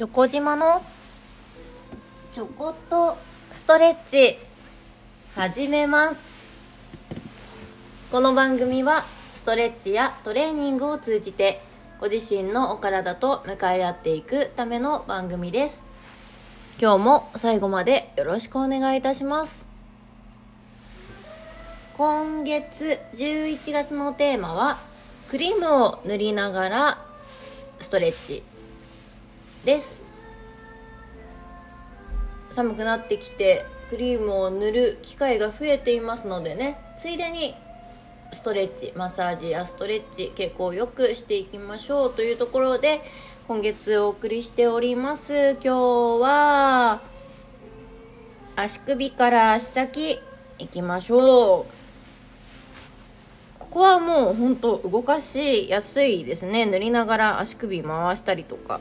チョコ島の？ちょこっとストレッチ。始めます。この番組はストレッチやトレーニングを通じてご自身のお体と向かい合っていくための番組です。今日も最後までよろしくお願いいたします。今月11月のテーマはクリームを塗りながらストレッチ。です。寒くなってきてクリームを塗る機会が増えていますのでね。ついでにストレッチマッサージやストレッチ傾向よくしていきましょうというところで今月お送りしております。今日は足首から足先いきましょう。ここはもうほんと動かしやすいですね。塗りながら足首回したりとか。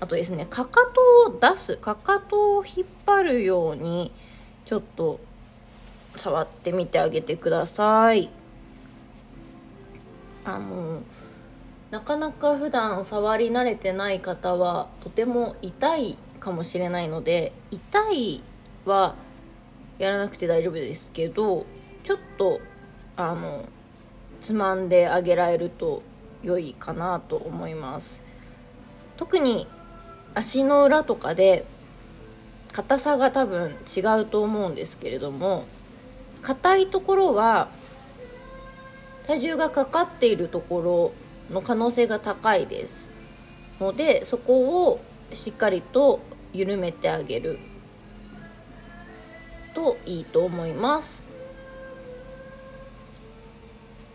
あとですねかかとを出すかかとを引っ張るようにちょっと触ってみてあげてください。あのなかなか普段触り慣れてない方はとても痛いかもしれないので痛いはやらなくて大丈夫ですけどちょっとあのつまんであげられると良いかなと思います。特に足の裏とかで硬さが多分違うと思うんですけれども硬いところは体重がかかっているところの可能性が高いです。のでそこをしっかりと緩めてあげる。といいと思います。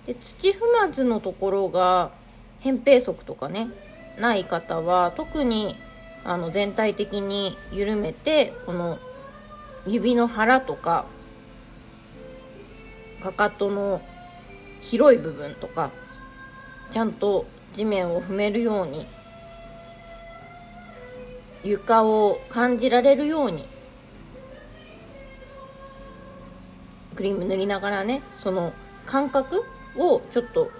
で土踏まずのところが扁平足とかねない方は特にあの全体的に緩めてこの指の腹とかかかとの広い部分とかちゃんと地面を踏めるように床を感じられるようにクリーム塗りながらねその感覚をちょっと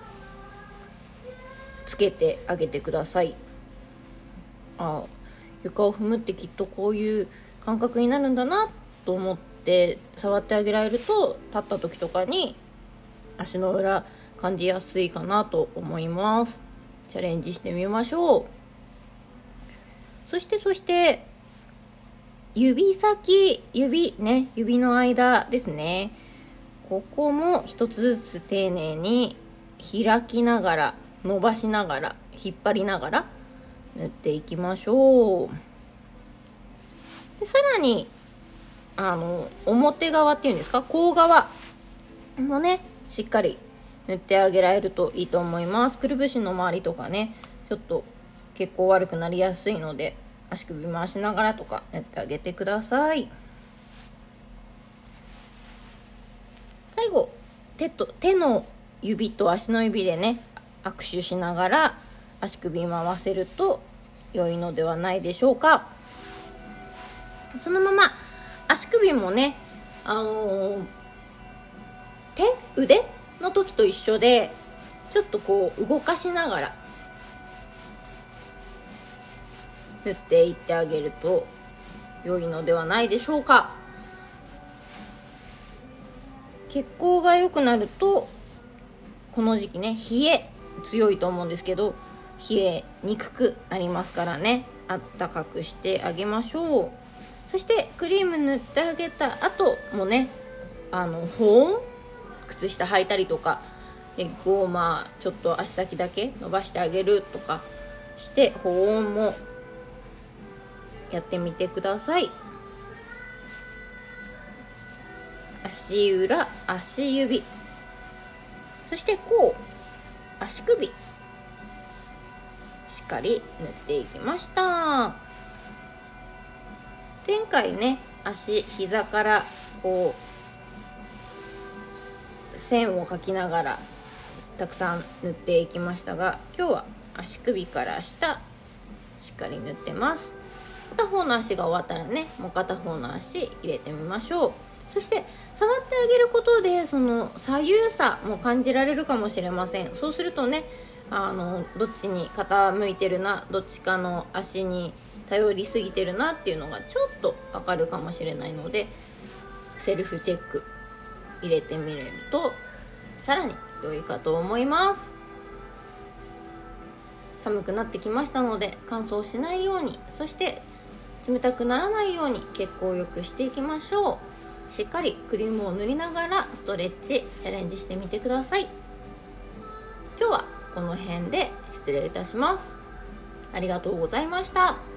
つけてあげてください。あ床を踏むってきっとこういう感覚になるんだなと思って触ってあげられると立った時とかに足の裏感じやすいかなと思います。チャレンジしてみましょう。そしてそして指先指ね指の間ですね。ここも一つずつ丁寧に開きながら伸ばしながら引っ張りながら塗っていきましょう。でさらにあの表側っていうんですか？甲側もねしっかり塗ってあげられるといいと思います。くるぶしの周りとかねちょっと血行悪くなりやすいので足首回しながらとか塗ってあげてください。最後手と手の指と足の指でね握手しながら足首回せると良いのではないでしょうか。そのまま足首もねあのー、手腕の時と一緒でちょっとこう動かしながら塗っていってあげると良いのではないでしょうか。血行が良くなるとこの時期ね冷え強いと思うんですけど冷えにくくなりますからね。あったかくしてあげましょう。そしてクリーム塗ってあげた後もねあの保温靴下履いたりとかエッグをまあちょっと足先だけ伸ばしてあげるとかして保温もやってみてください。足裏足指。そしてこう足首。かり塗っていきました。前回ね足膝からこう線を描きながらたくさん塗っていきましたが今日は足首から下しっかり塗ってます。片方の足が終わったらねもう片方の足入れてみましょう。そして触ってあげることでその左右差も感じられるかもしれません。そうするとねあのどっちに傾いてるなどっちかの足に頼りすぎてるなっていうのがちょっとわかるかもしれないのでセルフチェック入れてみれるとさらに良いかと思います。寒くなってきましたので乾燥しないようにそして冷たくならないように血行を良くしていきましょう。しっかりクリームを塗りながらストレッチチャレンジしてみてください。今日はこの辺で失礼いたしますありがとうございました。